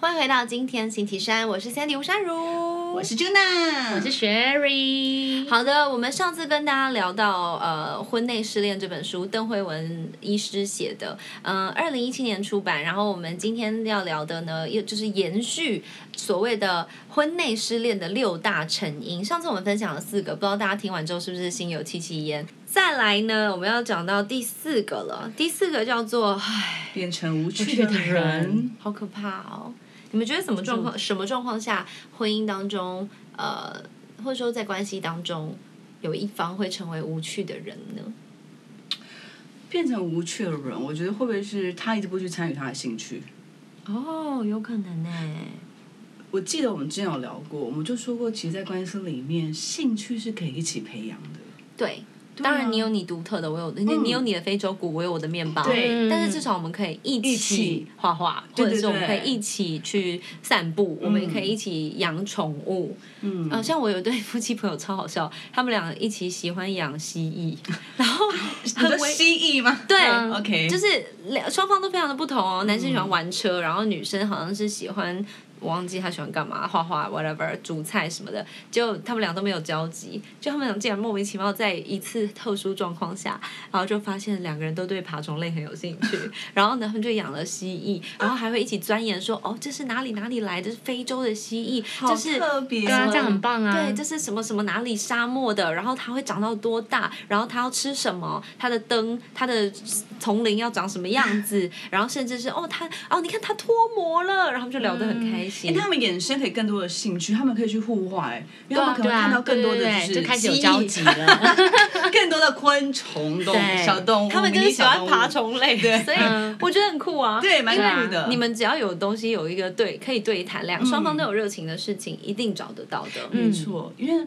欢迎回到今天星期三，我是 Sandy 吴珊如，我是 Juna，我是 Sherry。好的，我们上次跟大家聊到呃《婚内失恋》这本书，邓慧文医师写的，嗯、呃，二零一七年出版。然后我们今天要聊的呢，又就是延续所谓的婚内失恋的六大成因。上次我们分享了四个，不知道大家听完之后是不是心有戚戚焉？再来呢，我们要讲到第四个了。第四个叫做，唉，变成无趣的人。好可怕哦！你们觉得什么状况？什么状况下婚姻当中，呃，或者说在关系当中，有一方会成为无趣的人呢？变成无趣的人，我觉得会不会是他一直不去参与他的兴趣？哦，有可能呢。我记得我们之前有聊过，我们就说过，其实，在关系里面，兴趣是可以一起培养的。对，当然你有你独特的，我有你你有你的非洲鼓，我有我的面包。对但是至少我们可以一一起起画画，或者是我们可以一起去散步，我们也可以一起养宠物。嗯，呃，像我有对夫妻朋友超好笑，他们俩一起喜欢养蜥蜴，然后 很危蜥蜴吗？对。嗯 OK，就是两双方都非常的不同哦。男生喜欢玩车，然后女生好像是喜欢我忘记他喜欢干嘛，画画 whatever，煮菜什么的。就他们俩都没有交集，就他们俩竟然莫名其妙在一次特殊状况下，然后就发现两个人都对爬虫类很有兴趣，然后呢，他们就养了蜥蜴，然后还会一起钻研说，哦，这是哪里哪里来的？这是非洲的蜥蜴，好这是特别对啊，哦这样很棒啊。对，这是什么什么哪里沙漠的，然后它会长到多大，然后它要吃什么，它的灯，它的丛林要长什么样子，然后甚至是哦，它哦，你看它脱模了，然后他们就聊得很开哎、心。他们衍生可以更多的兴趣，他们可以去互化、哎，因为他们可能看到更多的就开始有交集了。更多的昆虫动物小动物，他们就是喜欢爬虫类，对所以嗯我觉得很酷啊。对，蛮因为酷的。你们只要有东西有一个对可以对谈，两双方都有热情的事情，一定找得到的。没错，因为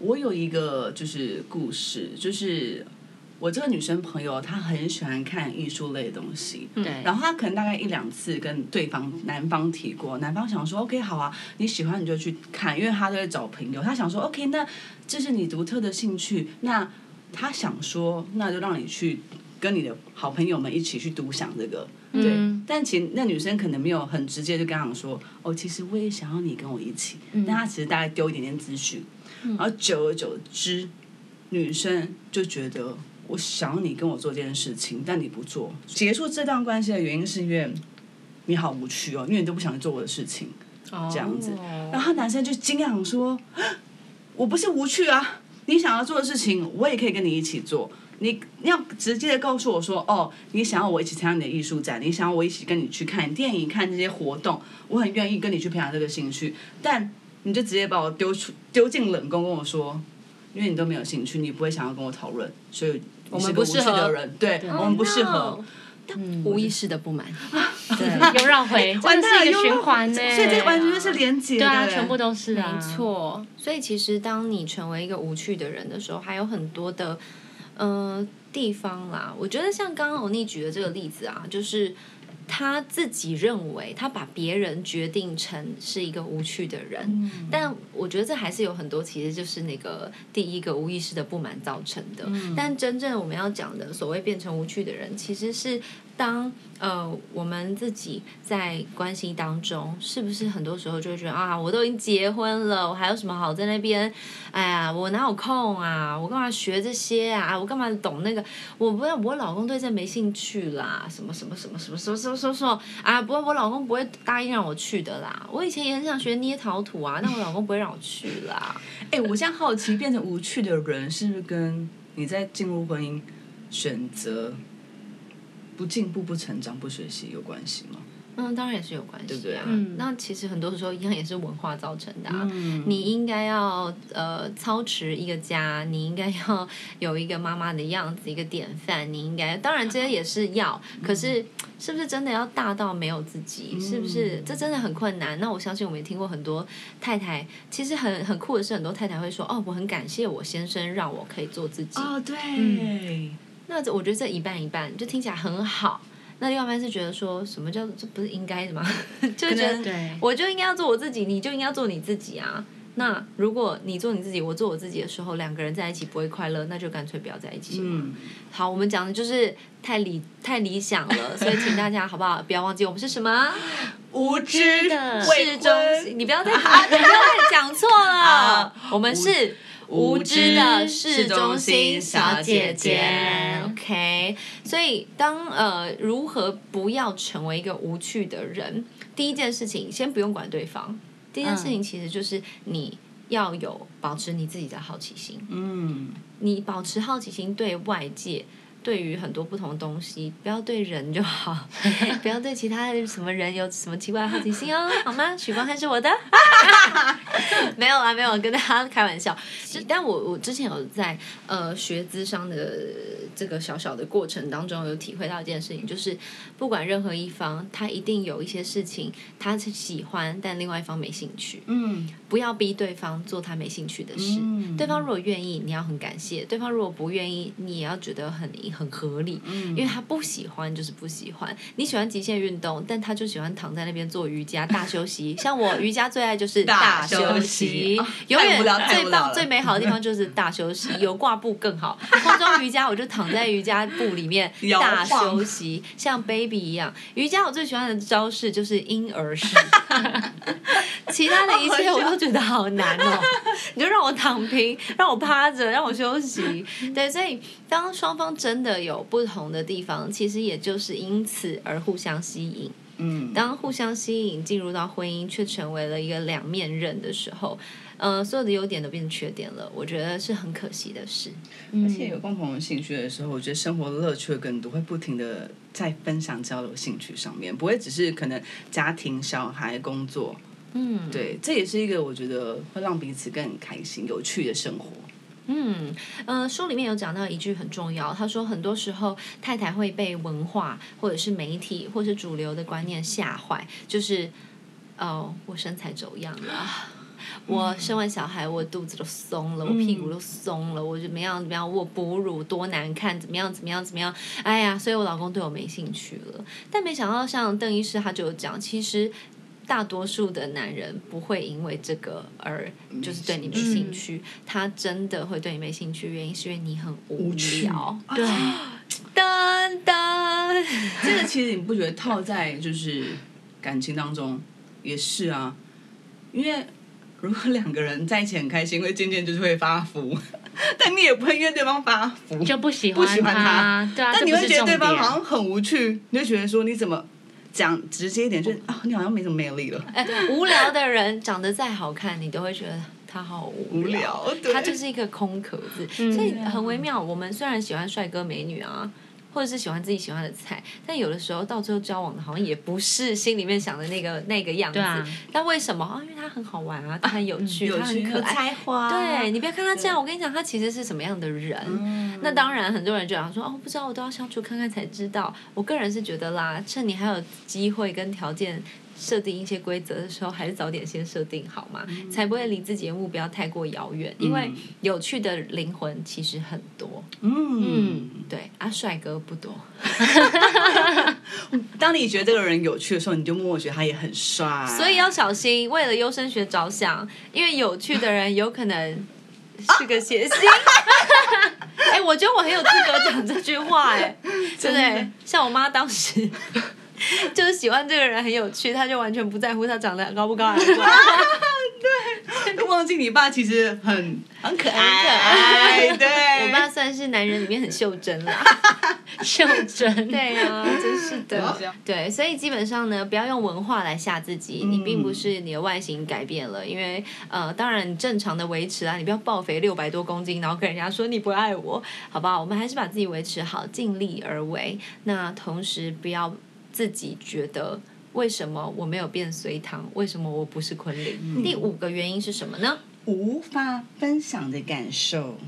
我有一个就是故事，就是我这个女生朋友，她很喜欢看艺术类的东西，对，然后她可能大概一两次跟对方男方提过，男方想说 OK 好啊，你喜欢你就去看，因为他都在找朋友，他想说 OK 那这是你独特的兴趣，那他想说那就让你去跟你的好朋友们一起去独享这个。对，嗯但其实那女生可能没有很直接就跟他讲说，哦，其实我也想要你跟我一起，但她其实大概丢一点点资讯，然后久而久之，女生就觉得我想你跟我做这件事情，但你不做。结束这段关系的原因是因为你好无趣哦，因为你都不想做我的事情，这样子。然后男生就惊讶说：“啊我不是无趣啊，你想要做的事情，我也可以跟你一起做。你你要直接的告诉我说，哦，你想要我一起参加你的艺术展，你想要我一起跟你去看电影、看这些活动，我很愿意跟你去培养这个兴趣。但你就直接把我丢出丢进冷宫，跟我说，因为你都没有兴趣，你不会想要跟我讨论，所以我们不适合的人，对我们不适合。无意识的不满，对，又绕回，真的是一个循环呢。所以这个完全就是连接的，对啊，全部都是啊。没错，所以其实当你成为一个无趣的人的时候，还有很多的呃地方啦。我觉得像刚刚欧尼举的这个例子啊，就是他自己认为他把别人决定成是一个无趣的人，但我觉得这还是有很多其实就是那个第一个无意识的不满造成的。但真正我们要讲的所谓变成无趣的人，其实是当呃我们自己在关系当中，是不是很多时候就会觉得啊，我都已经结婚了，我还有什么好在那边？哎呀，我哪有空啊？我干嘛学这些啊？我干嘛懂那个？我不要，我老公对这没兴趣啦，什么什么什么什么什么什么什么什么啊？不过我老公不会答应让我去的啦。我以前也很想学捏陶土啊，但我老公不会让我去啦。哎、我现在好奇，变成无趣的人，是不是跟你在进入婚姻选择不进步、不成长、不学习有关系吗？嗯，当然也是有关系、啊，对不对嗯那其实很多时候一样也是文化造成的、啊。嗯你应该要呃操持一个家，你应该要有一个妈妈的样子，一个典范。你应该，当然这些也是要，可是是不是真的要大到没有自己？是不是这真的很困难？那我相信我们也听过很多太太，其实很很酷的是，很多太太会说：“哦，我很感谢我先生让我可以做自己。哦，对，那这我觉得这一半一半，就听起来很好。那另外一半是觉得说什么叫这不是应该的吗？就觉得对，我就应该要做我自己，你就应该要做你自己啊。那如果你做你自己，我做我自己的时候，两个人在一起不会快乐，那就干脆不要在一起嘛。嗯，好，我们讲的就是太理太理想了，所以请大家好不好？不要忘记我们是什么 无知的未市中心，你不要再啊，你不要再讲错了，我们是。无知的市中心小姐姐，OK。所以当呃如何不要成为一个无趣的人，第一件事情先不用管对方，第一件事情其实就是你要有保持你自己的好奇心。嗯，你保持好奇心对外界。对于很多不同的东西，不要对人就好，不要对其他的什么人有什么奇怪的好奇心哦，好吗？许光汉是我的，没有啊，没有跟大家开玩笑。但我我之前有在呃学资商的这个小小的过程当中，有体会到一件事情，就是不管任何一方，他一定有一些事情他是喜欢，但另外一方没兴趣。嗯，不要逼对方做他没兴趣的事。嗯对方如果愿意，你要很感谢；对方如果不愿意，你也要觉得很很合理。因为他不喜欢就是不喜欢。你喜欢极限运动，但他就喜欢躺在那边做瑜伽大休息。像我瑜伽最爱就是大休休息 哦永远最棒最美好的地方就是大休息，有挂布更好。空中瑜伽我就躺在瑜伽布里面大休息，像 baby 一样。瑜伽我最喜欢的招式就是婴儿式。其他的一切我都觉得好难哦，你就让我躺平，让我趴着，让我休息。对，所以当双方真的有不同的地方，其实也就是因此而互相吸引。嗯，当互相吸引进入到婚姻，却成为了一个两面刃的时候，呃，所有的优点都变成缺点了，我觉得是很可惜的事。而且有共同的兴趣的时候，我觉得生活的乐趣会更多，会不停的在分享交流兴趣上面，不会只是可能家庭、小孩、工作。嗯，对，这也是一个我觉得会让彼此更开心、有趣的生活。嗯，呃，书里面有讲到一句很重要，他说很多时候太太会被文化或者是媒体或是主流的观念吓坏，就是哦，我身材走样了。我生完小孩，我肚子都松了，我屁股都松了，我怎么样怎么样，我哺乳多难看，怎么样怎么样怎么样，哎呀，所以我老公对我没兴趣了。但没想到，像邓医师他就讲，其实大多数的男人不会因为这个而就是对你没兴趣，他真的会对你没兴趣，原因是因为你很无聊。对，噔噔，这个其实你不觉得套在就是感情当中也是啊？因为如果两个人在一起很开心，会渐渐就是会发福，但你也不会因为对方发福就不喜不喜欢他，对啊，但你会觉得对方好像很无趣，你会觉得说你怎么讲直接一点，就是啊，你好像没什么魅力了。哎，无聊的人长得再好看，你都会觉得他好无无聊他就是一个空壳子，嗯所以很微妙。我们虽然喜欢帅哥美女啊。或者是喜欢自己喜欢的菜，但有的时候到最后交往的好像也不是心里面想的那个那个样子。对啊但为什么啊？因为他很好玩啊，他很有趣，有趣他很可爱。才华对你不要看他这样，我跟你讲，他其实是什么样的人。嗯那当然，很多人就想说，哦，不知道，我都要相处看看才知道。我个人是觉得啦，趁你还有机会跟条件设定一些规则的时候，还是早点先设定好嘛，才不会离自己的目标太过遥远。因为有趣的灵魂其实很多，嗯，对啊，帅哥不多。当你觉得这个人有趣的时候，你就默默觉得他也很帅。所以要小心，为了优生学着想，因为有趣的人有可能是个谐星。哎、我觉得我很有资格讲这句话、哎，对不对？像我妈当时 就是喜欢这个人很有趣，他就完全不在乎他长得高不高矮不矮。忘记你爸其实很很可爱，很可爱对，我爸算是男人里面很袖珍啦。袖珍，对呀、真是的。对，所以基本上呢，不要用文化来吓自己。你并不是你的外形改变了，因为呃，当然正常的维持啊，你不要暴肥六百多公斤，然后跟人家说你不爱我，好不好？我们还是把自己维持好，尽力而为。那同时不要自己觉得。为什么我没有变隋唐？为什么我不是昆凌？第五个原因是什么呢？无法分享的感受，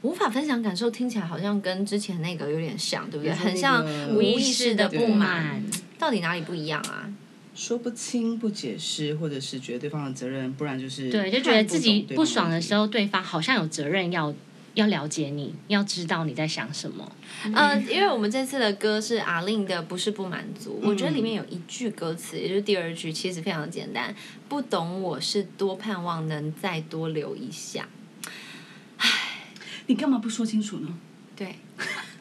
无法分享感受，听起来好像跟之前那个有点像，对不对？就是很像无意识的不满满，到底哪里不一样啊？说不清、不解释，或者是觉得对方的责任，不然就是对，就觉得自己不爽的时，候，对方好像有责任要要了解你，要知道你在想什么。呃，因为我们这次的歌是阿令的《不是不满足》，我觉得里嗯面有一句歌词，也就是第二句，其实非常简单：不懂我是多盼望能再多留一下。唉你干嘛不说清楚呢？对，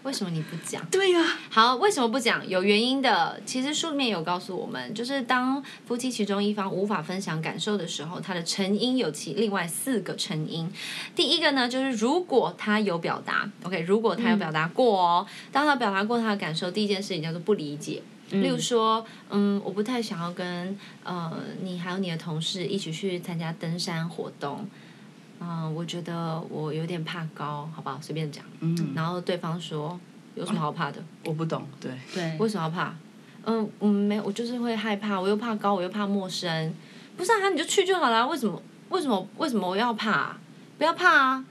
为什么你不讲？对呀、好，为什么不讲？有原因的。其实书里面有告诉我们，就是当夫妻其中一方无法分享感受的时候，它的成因有其另外四个成因。第一个呢，就是如果他有表达，OK，如果他有表达过哦，当他表达过他的感受，第一件事情叫做不理解。例如说，嗯，我不太想要跟呃你还有你的同事一起去参加登山活动。嗯，我觉得我有点怕高，好不好？随便讲。嗯，然后对方说，有什么好怕的？我不懂，对，对，为什么要怕？嗯嗯，没有，我就是会害怕，我又怕高，我又怕陌生。不是啊，你就去就好了。为什么？为什么？为什么我要怕、不要怕啊！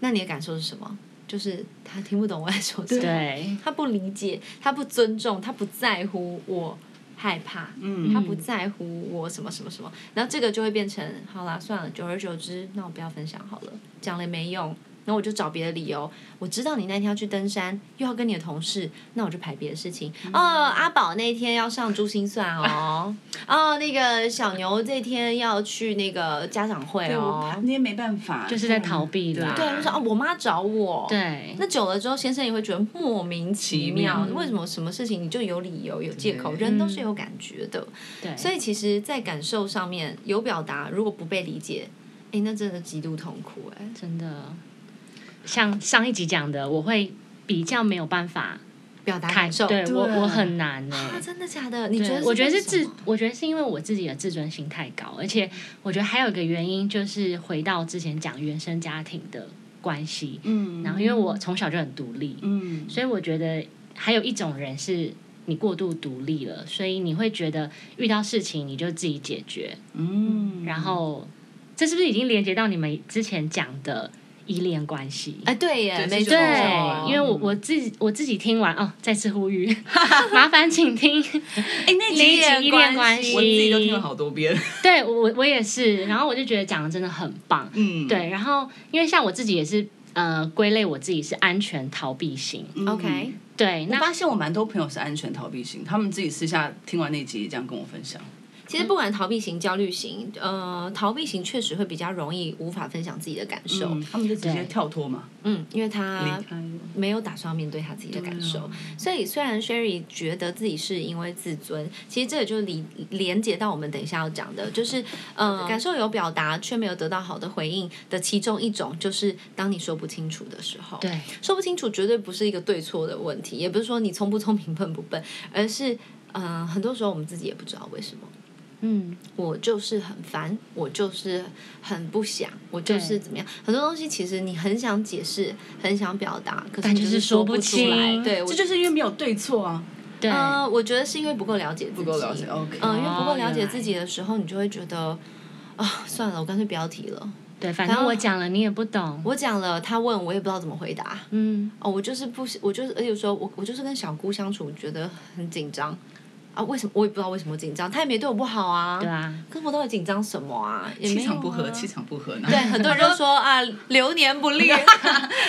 那你的感受是什么？就是他听不懂我在说什么，对，他不理解，他不尊重，他不在乎我害怕，嗯。他不在乎我什么什么什么，然后这个就会变成好啦，算了，久而久之，那我不要分享好了，讲了也没用，那我就找别的理由。我知道你那天要去登山，又要跟你的同事，那我就排别的事情。哦，阿宝那天要上珠心算哦，哦，那个小牛这天要去那个家长会哦怕，你也没办法，就是在逃避啦对，就说哦，我妈找我，对，那久了之后，先生也会觉得莫名其妙，为什么什么事情你就有理由、有借口？人都是有感觉的，对，所以其实，在感受上面有表达，如果不被理解，哎，那真的极度痛苦哎。真的，像上一集讲的，我会比较没有办法表达，感受，对我我很难呢、啊，真的假的？你觉，得？我觉得是自，我觉得是因为我自己的自尊心太高，而且我觉得还有一个原因就是回到之前讲原生家庭的关系，嗯，然后因为我从小就很独立，嗯，所以我觉得还有一种人是你过度独立了，所以你会觉得遇到事情你就自己解决，嗯，然后这是不是已经连接到你们之前讲的依恋关系？哎，对耶，没错，对因为我我自己我自己听完哦，再次呼吁，麻烦请听哎，那那集集依恋关系，我自己都听了好多遍，对我我我也是，然后我就觉得讲的真的很棒，嗯，对，然后因为像我自己也是呃归类我自己是安全逃避型，嗯。OK，对，那我发现我蛮多朋友是安全逃避型，他们自己私下听完那集也这样跟我分享。其实不管逃避型、焦虑型，呃，逃避型确实会比较容易无法分享自己的感受，嗯，他们就直接跳脱嘛，嗯，因为离他开。没有打算面对他自己的感受，所以虽然 Sherry 觉得自己是因为自尊，其实这也就连连接到我们等一下要讲的，就是呃，感受有表达却没有得到好的回应的其中一种，就是当你说不清楚的时候，对说不清楚绝对不是一个对错的问题，也不是说你聪不聪明、笨不笨，而是嗯、呃很多时候我们自己也不知道为什么。嗯我就是很烦，我就是很不想，我就是怎么样？很多东西其实你很想解释，很想表达，可是但就是说不不出来。清对，这就是因为没有对错啊，对，呃，我觉得是因为不够了解自己，不够了解。OK，嗯、因为不够了解自己的时候，你就会觉得啊，算了，我干脆不要提了。对，反正我讲了你也不懂，我讲了，他问我也不知道怎么回答。嗯哦，我就是不，我就是，而且说我我就是跟小姑相处，觉得很紧张啊。为什么我也不知道为什么紧张？他也没对我不好啊。对啊，可是我到底紧张什么啊？也没有气场不合，啊气场不合呢。对，很多人就说啊，流年不利，啊，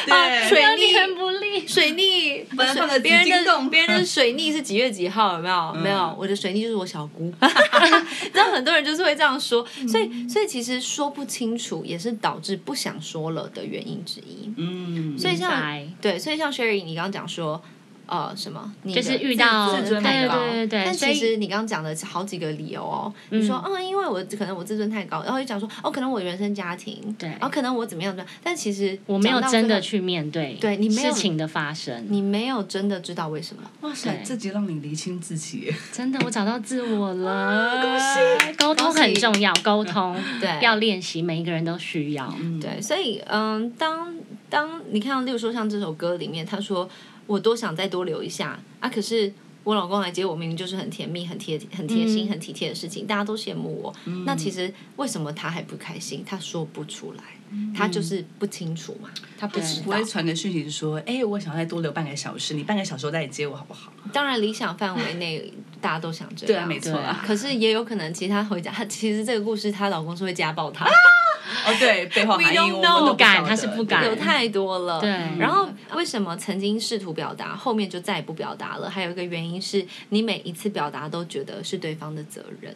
对水逆，不利，水逆，别人的别人的水逆是几月几号？有没有？没有，我的水逆就是我小姑。你知道很多人就是会这样说，所以所以其实说不清楚也是导致不想说了的原因之一。嗯，所以像明白对，所以像 Sherry，你刚刚讲说。呃，什么？你就是遇到自尊太高，对对对对但其实你刚刚讲的好几个理由哦。你说，嗯，因为我可能我自尊太高，然后又讲说，哦，可能我原生家庭，对然后可能我怎么样怎么样，但其实我没有真的去面对，对你没有事情的发生，你没有真的知道为什么。哇塞对，这集让你厘清自己。真的我找到自我了，恭喜！沟通很重要，沟通对要练习，每一个人都需要，对，所以嗯，当当你看到，例如说像这首歌里面，他说我多想再多留一下啊，可是我老公来接我，明明就是很甜蜜、很贴、很贴心、嗯很体贴的事情，大家都羡慕我。那其实为什么他还不开心？他说不出来，他就是不清楚嘛，他不知道我会。传个讯息说，哎，我想再多留半个小时，你半个小时后再来接我好不好？当然，理想范围内大家都想这样，对啊，没错啊。可是也有可能，其实他回家，他其实这个故事，她老公是会家暴她。哦，对，背后含义我们都不不敢他是不敢有太多了。对然后为什么曾经试图表达，后面就再也不表达了？还有一个原因是你每一次表达都觉得是对方的责任。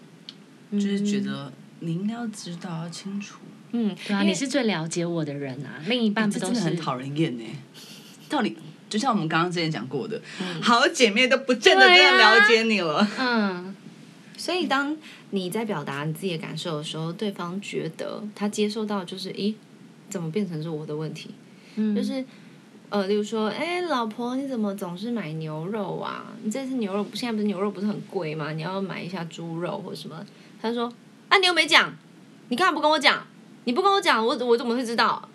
就是觉得你应该要知道要清楚，嗯，对啊，你是最了解我的人啊，另一半不都是这真的很讨人厌呢。到底就像我们刚刚之前讲过的，好姐妹都不见得对啊真的了解你了。嗯，所以当你在表达你自己的感受的时候，对方觉得他接受到就是，咦，怎么变成是我的问题？嗯就是。呃，例如说，哎，老婆，你怎么总是买牛肉啊？你这次牛肉现在不是牛肉不是很贵吗？你要买一下猪肉或什么？他说，啊，你又没讲，你干嘛不跟我讲？你不跟我讲，我我怎么会知道？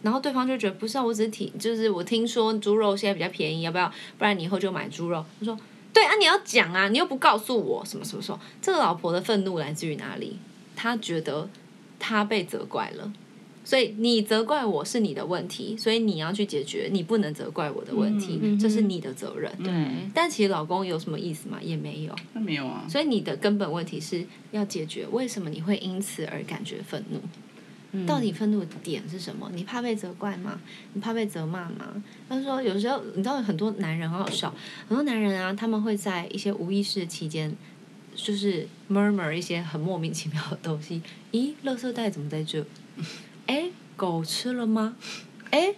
然后对方就觉得不是啊，我只是听，就是我听说猪肉现在比较便宜，要不要？不然你以后就买猪肉。他说，对啊，你要讲啊，你又不告诉我什么什么什么。这个老婆的愤怒来自于哪里？她觉得她被责怪了。所以你责怪我是你的问题，所以你要去解决，你不能责怪我的问题，嗯这是你的责任。对，但其实老公有什么意思吗？也没有。那没有啊，所以你的根本问题是要解决，为什么你会因此而感觉愤怒？到底愤怒的点是什么？你怕被责怪吗？你怕被责骂吗？他说，有时候你知道，很多男人很好笑，很多男人啊，他们会在一些无意识的期间，就是 murmur 一些很莫名其妙的东西。咦，垃圾袋怎么在这？哎，狗吃了吗？哎，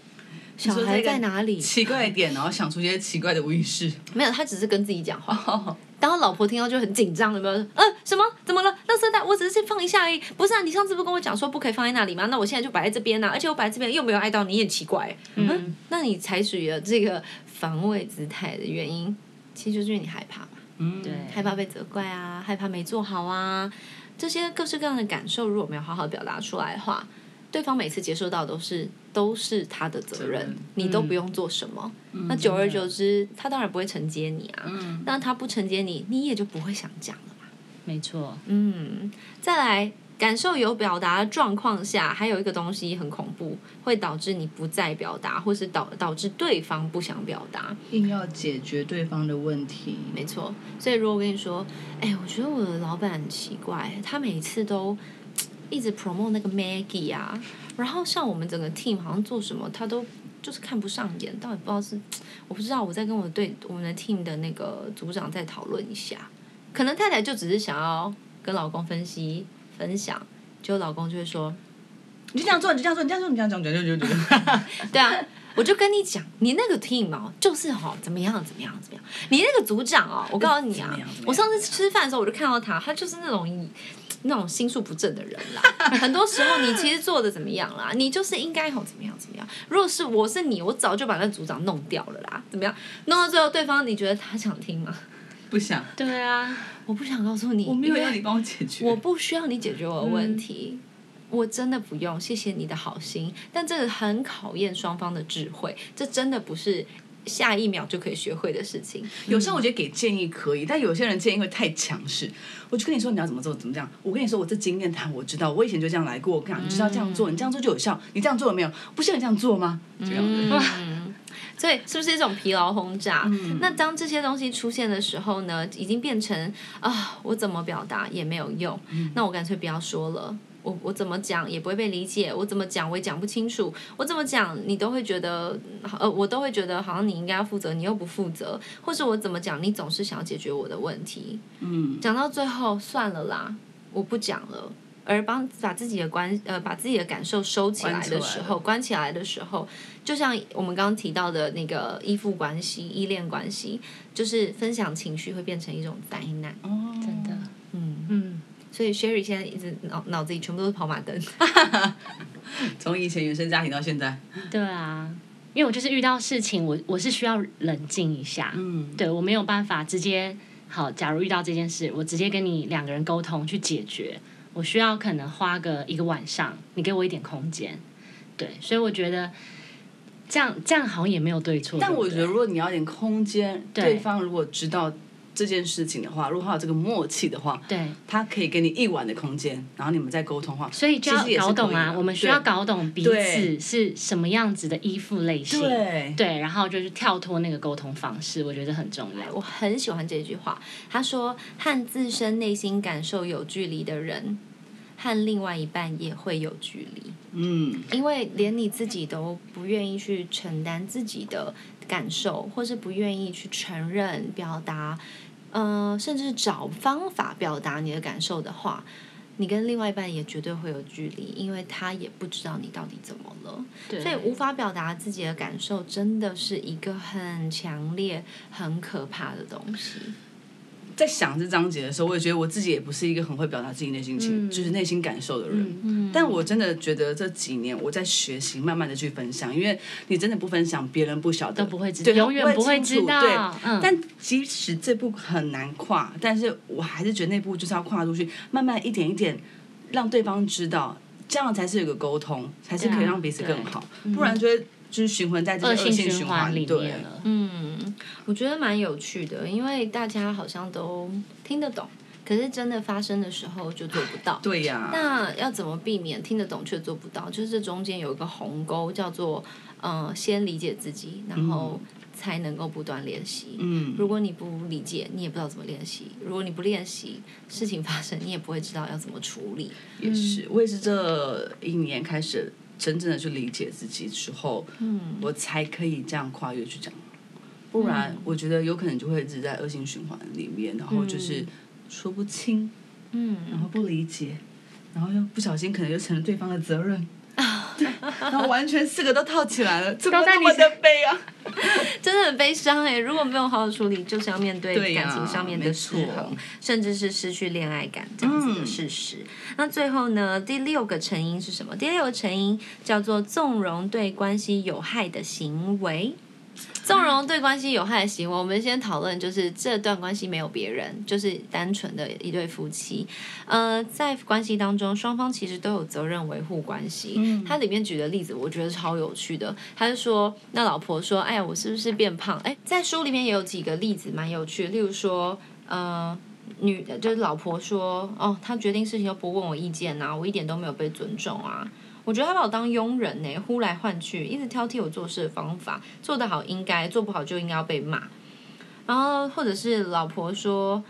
小孩在哪里？奇怪的点，然后想出一些奇怪的无意识。没有，他只是跟自己讲话。当他老婆听到就很紧张，有没有？呃、什么？怎么了？垃圾袋，我只是放一下而已。不是啊，你上次不跟我讲说不可以放在那里吗？那我现在就摆在这边啊，而且我摆在这边又没有碍到你，也奇怪。嗯，那你采取了这个防卫姿态的原因，其实就是因为你害怕嘛，嗯，对，害怕被责怪啊，害怕没做好啊，这些各式各样的感受，如果没有好好表达出来的话，对方每次接受到都是都是他的责任，你都不用做什么。那久而久之，他当然不会承接你啊。那他不承接你，你也就不会想讲了嘛。没错，嗯，再来，感受有表达的状况下，还有一个东西很恐怖，会导致你不再表达，或是导导致对方不想表达。硬要解决对方的问题。没错，所以如果我跟你说，哎，我觉得我的老板很奇怪，他每次都一直 promote 那个 Maggie 啊，然后像我们整个 team 好像做什么，他都就是看不上眼，到底不知道是我不知道，我在跟我对我们的 team 的那个组长在讨论一下，可能太太就只是想要跟老公分析分享，就老公就会说，你就这样做，你就这样做，你这样做，你这样讲，讲讲讲讲。对啊，我就跟你讲，你那个 team 哦，就是哈、怎么样怎么样怎么样，你那个组长哦，我告诉你啊我上次吃饭的时候我就看到他，他就是那种以那种心术不正的人啦。很多时候你其实做的怎么样啦，你就是应该吼怎么样怎么样。如果是我是你，我早就把那组长弄掉了啦，怎么样？弄到最后，对方你觉得他想听吗？不想，对啊，我不想告诉你，我没有要你帮我解决。我不需要你解决我的问题。我真的不用，谢谢你的好心，但这个很考验双方的智慧，这真的不是下一秒就可以学会的事情。有时候我觉得给建议可以，但有些人建议会太强势。我就跟你说你要怎么做，怎么这样。我跟你说，我这经验谈我知道，我以前就这样来过。我跟你讲，你知道这样做，你这样做就有效。你这样做了没有？不是你这样做吗？这样子。嗯，所以是不是一种疲劳轰炸？那当这些东西出现的时候呢，已经变成啊，我怎么表达也没有用，那我干脆不要说了。我我怎么讲也不会被理解，我怎么讲我也讲不清楚，我怎么讲你都会觉得，呃，我都会觉得好像你应该要负责，你又不负责，或是我怎么讲你总是想要解决我的问题，嗯，讲到最后算了啦，我不讲了。而帮把自己的关呃把自己的感受收起来的时候，关起来的时候，就像我们刚刚提到的那个依附关系、依恋关系，就是分享情绪会变成一种灾难。哦，真的，嗯，嗯，所以 Sherry 现在一直脑脑子里全部都是跑马灯。从以前原生家庭到现在，对啊，因为我就是遇到事情，我我是需要冷静一下，嗯，对我没有办法直接好。假如遇到这件事，我直接跟你两个人沟通去解决，我需要可能花个一个晚上，你给我一点空间，对，所以我觉得这样这样好像也没有对错。但我觉得，如果你要点空间，对对方如果知道这件事情的话，如果他有这个默契的话，对，他可以给你一晚的空间，然后你们再沟通的话，所以就要搞懂啊，我们需要搞懂彼此是什么样子的依附类型，对。对，然后就是跳脱那个沟通方式，我觉得很重要。我很喜欢这句话，他说：“和自身内心感受有距离的人，和另外一半也会有距离。嗯，因为连你自己都不愿意去承担自己的感受，或是不愿意去承认、表达，呃，甚至是找方法表达你的感受的话，你跟另外一半也绝对会有距离，因为他也不知道你到底怎么了，所以无法表达自己的感受，真的是一个很强烈、很可怕的东西。在想这章节的时候，我也觉得我自己也不是一个很会表达自己内心情，就是内心感受的人。嗯但我真的觉得这几年我在学习，慢慢的去分享，因为你真的不分享，别人不晓得，都不会知道，永远不会知道对，嗯但即使这步很难跨，但是我还是觉得那步就是要跨出去，慢慢一点一点让对方知道，这样才是有个沟通，才是可以让彼此更好，对不然就会就是循环在这个恶性循环里面了。嗯，我觉得蛮有趣的，因为大家好像都听得懂，可是真的发生的时候就做不到。对呀、那要怎么避免听得懂却做不到？就是这中间有一个鸿沟，叫做呃，先理解自己，然后才能够不断练习。嗯，如果你不理解，你也不知道怎么练习；如果你不练习，事情发生你也不会知道要怎么处理。也是，我也是这一年开始真正的去理解自己之后，嗯，我才可以这样跨越去讲，不然我觉得有可能就会一直在恶性循环里面，然后就是说不清，嗯，然后不理解，然后又不小心可能就成了对方的责任。对，然后完全四个都套起来了，怎么都在你那么的悲啊？真的很悲伤哎！如果没有好好处理，就是要面对感情上面的错衡，甚至是失去恋爱感这样子的事实。那最后呢，第六个成因是什么？第六个成因叫做纵容对关系有害的行为。纵容对关系有害的行为，我们先讨论，就是这段关系没有别人，就是单纯的一对夫妻。呃，在关系当中，双方其实都有责任维护关系。嗯他里面举的例子，我觉得超有趣的。他就说，那老婆说：“哎呀，我是不是变胖？”哎，在书里面也有几个例子蛮有趣的，例如说，呃。女就是老婆说，哦，她决定事情都不问我意见呐、我一点都没有被尊重啊。我觉得他把我当佣人呢、呼来唤去，一直挑剔我做事的方法，做得好应该，做不好就应该要被骂。然后或者是老婆说，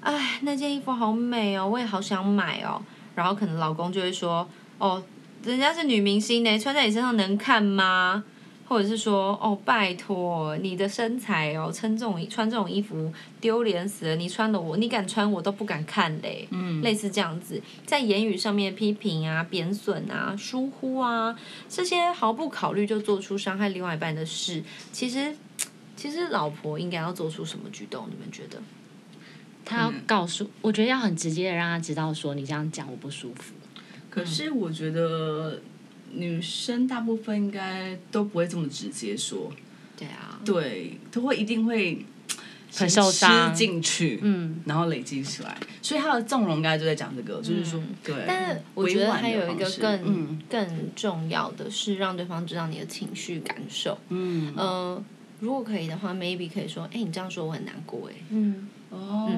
哎，那件衣服好美哦，我也好想买哦。然后可能老公就会说，哦，人家是女明星呢，穿在你身上能看吗？或者是说，哦，拜托，你的身材哦，穿这种穿这种衣服丢脸死了，你穿的我，你敢穿我都不敢看嘞。嗯，类似这样子，在言语上面批评啊、贬损啊、疏忽啊，这些毫不考虑就做出伤害另外一半的事，其实，其实老婆应该要做出什么举动？你们觉得？他要告诉，我觉得要很直接的让他知道说你这样讲我不舒服。可是我觉得女生大部分应该都不会这么直接说，对啊，对，都会一定会很受伤。吃进去，嗯，然后累积起来，所以他的纵容应该就在讲这个，就是说，对。嗯但是我觉得还有一个更、嗯。更重要的是让对方知道你的情绪感受。嗯。呃，如果可以的话，maybe 可以说，哎、你这样说我很难过，哎。嗯，哦，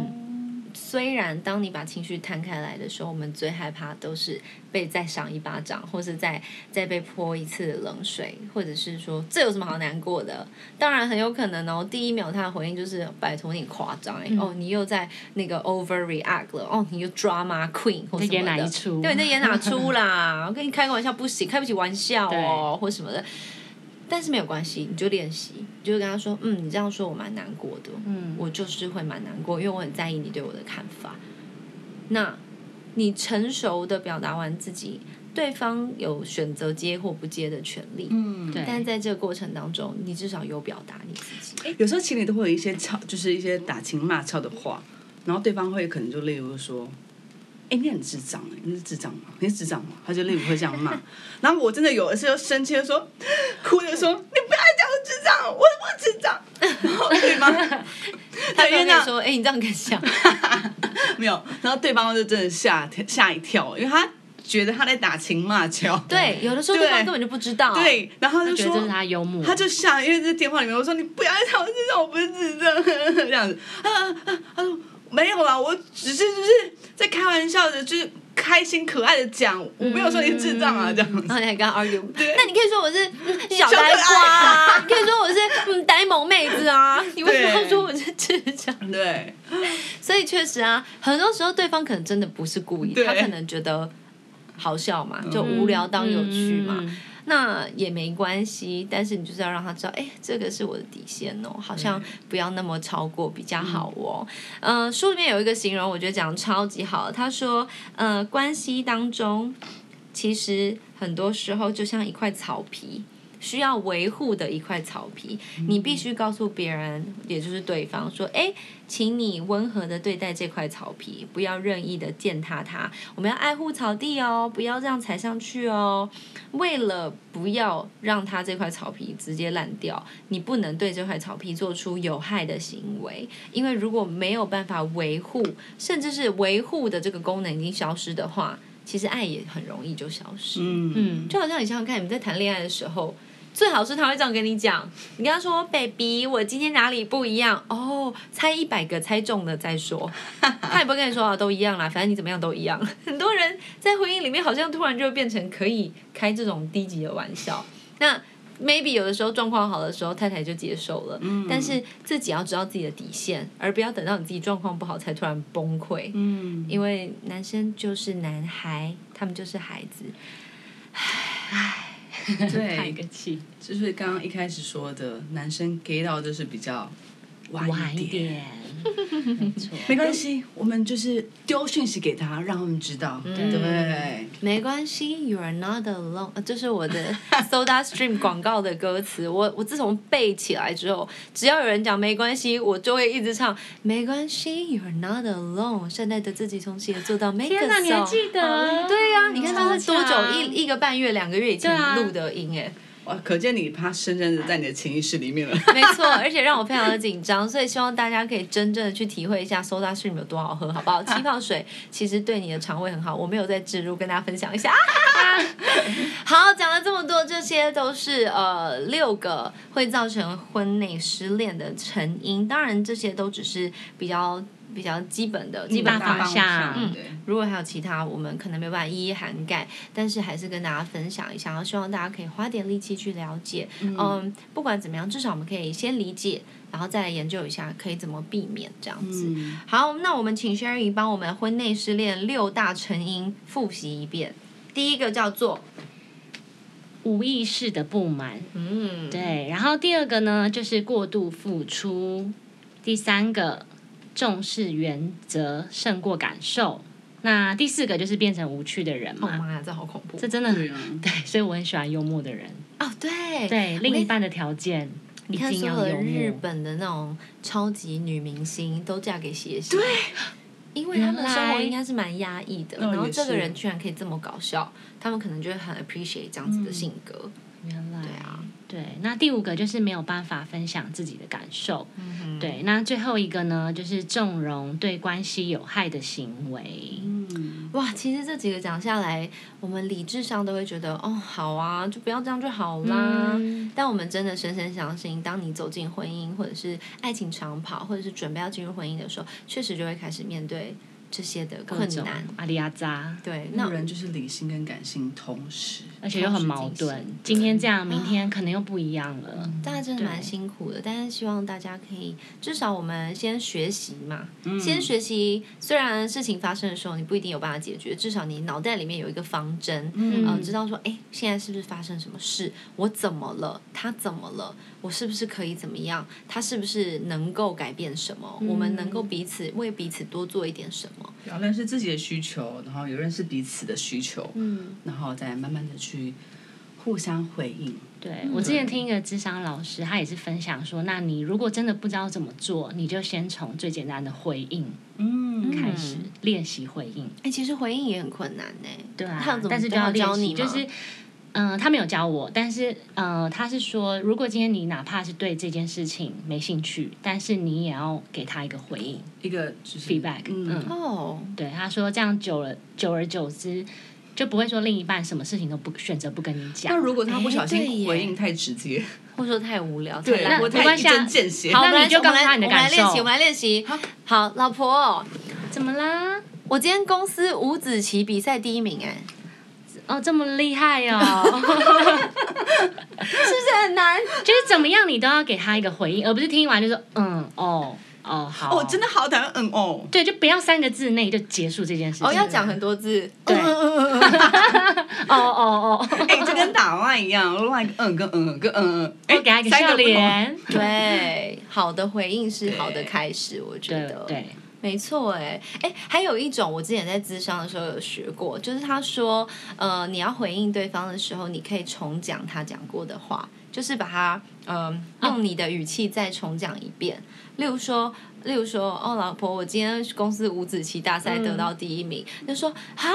虽然当你把情绪摊开来的时候，我们最害怕都是被再赏一巴掌，或是再再被泼一次冷水，或者是说这有什么好难过的？当然很有可能哦，第一秒他的回应就是拜托你夸张哎，哦你又在那个 overreact 了，哦你又 drama queen 或什么的，演哪一出 对，你在演哪出啦？我跟你开个玩笑不行，开不起玩笑哦，或什么的。但是没有关系，你就练习，你就跟他说，嗯，你这样说我蛮难过的，嗯我就是会蛮难过，因为我很在意你对我的看法。那你成熟的表达完自己，对方有选择接或不接的权利，嗯，对但在这个过程当中，你至少有表达你自己。有时候情侣都会有一些吵，就是一些打情骂俏的话，然后对方会可能就例如说。哎、你很智障哎、你是智障吗？你是智障吗？他就例如会这样骂，然后我真的有一次就生气的说，哭着说，你不要再讲我智障，我不智障。然后对方，他对因为那跟你说，哎、你这样更像，没有，然后对方就真的吓吓一跳，因为他觉得他在打情骂俏。对，有的时候对方根本就不知道，对，然后他就说觉得这是他幽默，他就吓，因为在电话里面我说你不要再讲我智障，我不是智障，这样子啊啊，他说没有啦，我只是就是在开玩笑的，就是开心可爱的讲，我没有说你是智障啊，这样子。然后你还跟他 argue，对那你可以说我是嗯小呆瓜啊，你可以说我是嗯呆萌妹子啊，你为什么要对说我是智障？对，所以确实啊，很多时候对方可能真的不是故意，他可能觉得好笑嘛，就无聊当有趣嘛。嗯那也没关系，但是你就是要让他知道，哎，这个是我的底线哦，好像不要那么超过比较好哦。呃，书里面有一个形容，我觉得讲得超级好，他说，呃，关系当中其实很多时候就像一块草皮。需要维护的一块草皮，你必须告诉别人，也就是对方说：“哎，请你温和的对待这块草皮，不要任意的践踏它。我们要爱护草地哦，不要这样踩上去哦。为了不要让它这块草皮直接烂掉，你不能对这块草皮做出有害的行为，因为如果没有办法维护，甚至是维护的这个功能已经消失的话，其实爱也很容易就消失。嗯嗯，就好像你想想看，你们在谈恋爱的时候，最好是他会这样跟你讲，你跟他说：“baby，我今天哪里不一样？”哦，猜一百个猜中了再说。他也不会跟你说啊，都一样啦，反正你怎么样都一样。很多人在婚姻里面好像突然就会变成可以开这种低级的玩笑。那 maybe 有的时候状况好的时候，太太就接受了，但是自己要知道自己的底线，而不要等到你自己状况不好才突然崩溃。嗯，因为男生就是男孩，他们就是孩子。叹一对，个气，就是刚刚一开始说的，男生 gay 到就是比较晚一点。点，没错，没关系，我们就是丢讯息给他，让他们知道，对不对？没关系，You are not alone，呃这是我的 Soda Stream 广告的歌词。我我自从背起来之后，只要有人讲没关系，我就会一直唱没关系，You are not alone。现在的自己，从此也做到 make 天哪，a 你还 song。记得？对呀、你看这是多久？一一个半月、两个月以前录的音哎。哇，可见你怕深深的在你的潜意识里面了。没错，而且让我非常的紧张，所以希望大家可以真正的去体会一下 Soda Stream 有多好喝，好不好？气泡水其实对你的肠胃很好，我没有在植入，跟大家分享一下。好，讲了这么多，这些都是呃六个会造成婚内失恋的成因，当然这些都只是比较比较基本的基本方方向嗯，对。如果还有其他，我们可能没办法一一涵盖，但是还是跟大家分享一下，然后希望大家可以花点力气去了解。嗯不管怎么样，至少我们可以先理解，然后再来研究一下可以怎么避免这样子。嗯好，那我们请 Sherry 帮我们婚内失恋六大成因复习一遍。第一个叫做无意识的不满，嗯，对，然后第二个呢就是过度付出，第三个重视原则胜过感受，那第四个就是变成无趣的人嘛，哦妈呀，这好恐怖！这真的对啊，对，所以我很喜欢幽默的人，哦，对。对，另一半的条件一你看所有的定要幽默，日本的那种超级女明星都嫁给谐星，对，因为他们的生活应该是蛮压抑的，然后这个人居然可以这么搞笑，他们可能就会很 appreciate 这样子的性格。原来。对啊，对，那第五个就是没有办法分享自己的感受，嗯对，那最后一个呢就是纵容对关系有害的行为，嗯，哇，其实这几个讲下来，我们理智上都会觉得，哦，好啊，就不要这样就好啦。嗯但我们真的深深相信，当你走进婚姻，或者是爱情长跑，或者是准备要进入婚姻的时候，确实就会开始面对这些的困难。阿里阿扎，对，那那人就是理性跟感性同时，而且又很矛盾，今天这样，明天可能又不一样了。大家真的蛮辛苦的，但是希望大家可以至少我们先学习嘛，嗯先学习。虽然事情发生的时候你不一定有办法解决，至少你脑袋里面有一个方针，嗯呃，知道说，哎，现在是不是发生什么事？我怎么了？他怎么了？我是不是可以怎么样？他是不是能够改变什么？我们能够彼此为彼此多做一点什么？要认识自己的需求，然后有认识彼此的需求，嗯，然后再慢慢的去互相回应。对我之前听一个智商老师，他也是分享说，那你如果真的不知道怎么做，你就先从最简单的回应嗯开始练习回应。哎，其实回应也很困难呢。对啊但是就要，教你就是。嗯、他没有教我，但是，呃，他是说，如果今天你哪怕是对这件事情没兴趣，但是你也要给他一个回应一个就是 feedback，嗯对，他说这样久了，久而久之，就不会说另一半什么事情都不选择不跟你讲那。如果他不小心回应太直接，或者说太无聊，对，太懒或没关系啊太一针见血，好，那你就告诉他你的我们来感受练习，我们来练习。好，老婆，怎么啦？我今天公司五子棋比赛第一名，哎，哦，这么厉害哦！是不是很难？就是怎么样，你都要给他一个回应，而不是听完就说嗯哦，哦，好，哦，真的好讨厌嗯哦。对，就不要三个字内就结束这件事情。哦，要讲很多字。对，哦哦哦，哎，就跟打赖一样，赖个嗯跟嗯跟嗯嗯，哎，给他一个笑脸。对，好的回应是好的开始，我觉得。对。没错，哎哎，还有一种，我之前在咨商的时候有学过，就是他说，呃，你要回应对方的时候，你可以重讲他讲过的话，就是把他，嗯，用你的语气再重讲一遍。例如说，例如说，哦，老婆，我今天公司五子棋大赛得到第一名，就说啊，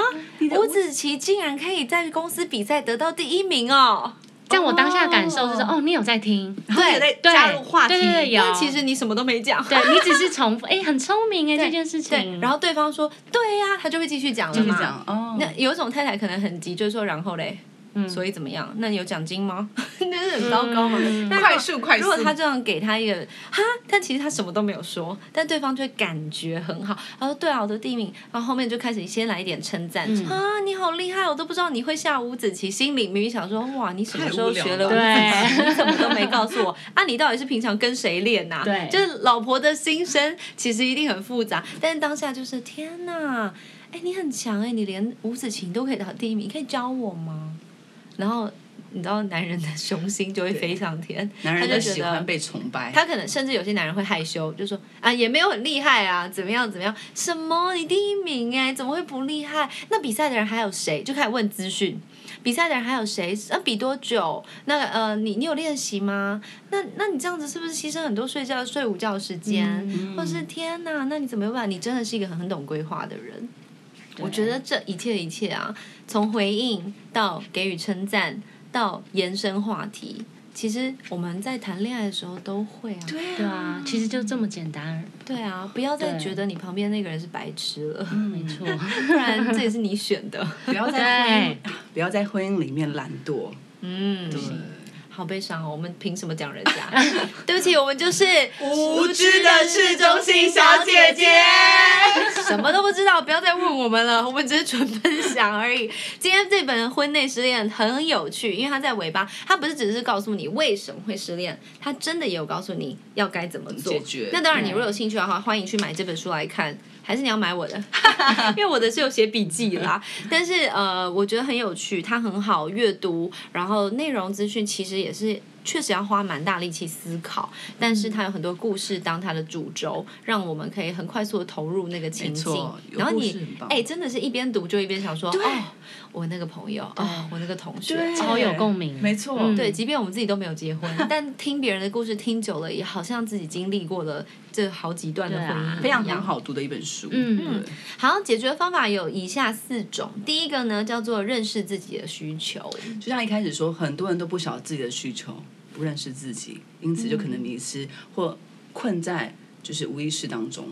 五子棋竟然可以在公司比赛得到第一名哦。这样我当下感受就是哦，你有在听，对，在加入话题，但其实你什么都没讲，对你只是重复，哎，很聪明哎，这件事情。然后对方说对呀，他就会继续讲了嘛。哦，那有一种太太可能很急，就是说然后嘞。所以怎么样？那你有奖金吗？那是很糟糕嘛。快速快速。如果他这样给他一个哈，但其实他什么都没有说，但对方就会感觉很好。他说：“对啊，我的第一名。”然后后面就开始先来一点称赞啊，你好厉害，我都不知道你会下五子棋。心里明明想说：“哇，你什么时候学了五子棋？你怎么都没告诉我啊？你到底是平常跟谁练呐？”对，就是老婆的心声其实一定很复杂，但是当下就是天哪，哎，你很强哎，你连五子棋都可以拿第一名，你可以教我吗？然后你知道，男人的 雄心就会飞上天，男人就喜欢被崇拜。他可能甚至有些男人会害羞，就说啊，也没有很厉害啊，怎么样怎么样？什么？你第一名哎，怎么会不厉害？那比赛的人还有谁？就开始问资讯。比赛的人还有谁？那比多久？那呃，你你有练习吗？那那你这样子是不是牺牲很多睡觉睡午觉时间？或是天哪？那你怎么办法？你真的是一个很很懂规划的人。我觉得这一切的一切啊，从回应到给予称赞，到延伸话题，其实我们在谈恋爱的时候都会啊。对啊，其实就这么简单。对啊，不要再觉得你旁边那个人是白痴了。嗯，没 错。不然这也是你选的。不要在婚姻，不要在婚姻里面懒惰。嗯。对。好悲伤哦！我们凭什么讲人家？对不起，我们就是无知的市中心小姐姐，什么都不知道，不要再问我们了。我们只是纯分享而已。今天这本《婚内失恋》很有趣，因为它在尾巴，它不是只是告诉你为什么会失恋，它真的也有告诉你要该怎么做。那当然，你如果有兴趣的话，欢迎去买这本书来看。还是你要买我的，因为我的是有写笔记啦。但是呃，我觉得很有趣，它很好阅读，然后内容资讯其实也是。确实要花蛮大力气思考，但是它有很多故事当它的主轴，让我们可以很快速的投入那个情境。然后你哎，真的是一边读就一边想说，哦，我那个朋友，哦，我那个同学，超有共鸣。没错，对，即便我们自己都没有结婚，但听别人的故事听久了，也好像自己经历过了这好几段的婚姻，非常很好读的一本书。嗯嗯，好，解决方法有以下四种。第一个呢，叫做认识自己的需求。就像一开始说，很多人都不晓得自己的需求。不认识自己，因此就可能迷失或困在就是无意识当中。